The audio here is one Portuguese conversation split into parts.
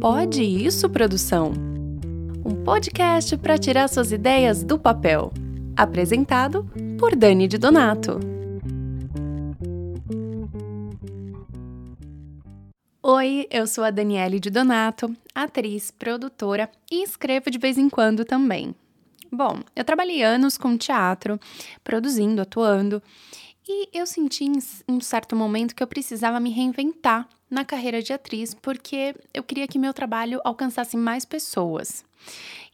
Pode isso, produção? Um podcast para tirar suas ideias do papel. Apresentado por Dani de Donato. Oi, eu sou a Daniele de Donato, atriz, produtora e escrevo de vez em quando também. Bom, eu trabalhei anos com teatro, produzindo, atuando, e eu senti em um certo momento que eu precisava me reinventar na carreira de atriz, porque eu queria que meu trabalho alcançasse mais pessoas.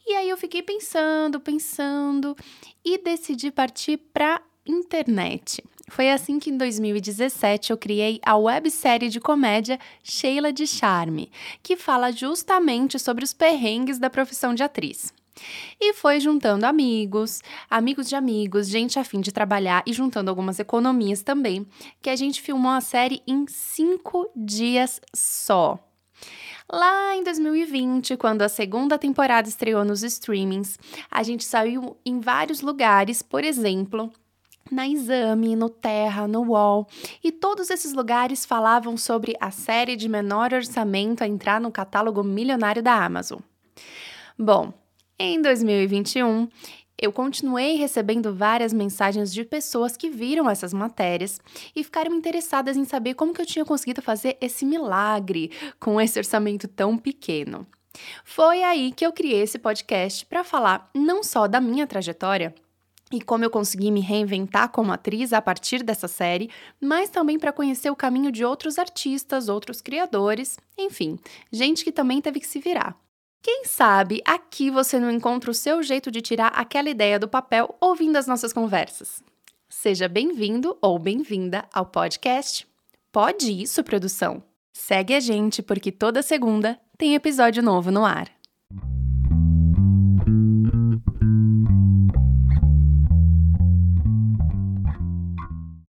E aí eu fiquei pensando, pensando e decidi partir para internet. Foi assim que em 2017 eu criei a websérie de comédia Sheila de Charme, que fala justamente sobre os perrengues da profissão de atriz. E foi juntando amigos, amigos de amigos, gente a fim de trabalhar e juntando algumas economias também, que a gente filmou a série em cinco dias só. Lá em 2020, quando a segunda temporada estreou nos streamings, a gente saiu em vários lugares, por exemplo, na Exame, no Terra, no UOL, e todos esses lugares falavam sobre a série de menor orçamento a entrar no catálogo milionário da Amazon. Bom, em 2021, eu continuei recebendo várias mensagens de pessoas que viram essas matérias e ficaram interessadas em saber como que eu tinha conseguido fazer esse milagre com esse orçamento tão pequeno. Foi aí que eu criei esse podcast para falar não só da minha trajetória, e como eu consegui me reinventar como atriz a partir dessa série, mas também para conhecer o caminho de outros artistas, outros criadores, enfim, gente que também teve que se virar. Quem sabe aqui você não encontra o seu jeito de tirar aquela ideia do papel ouvindo as nossas conversas. Seja bem-vindo ou bem-vinda ao podcast. Pode isso, produção? Segue a gente porque toda segunda tem episódio novo no ar.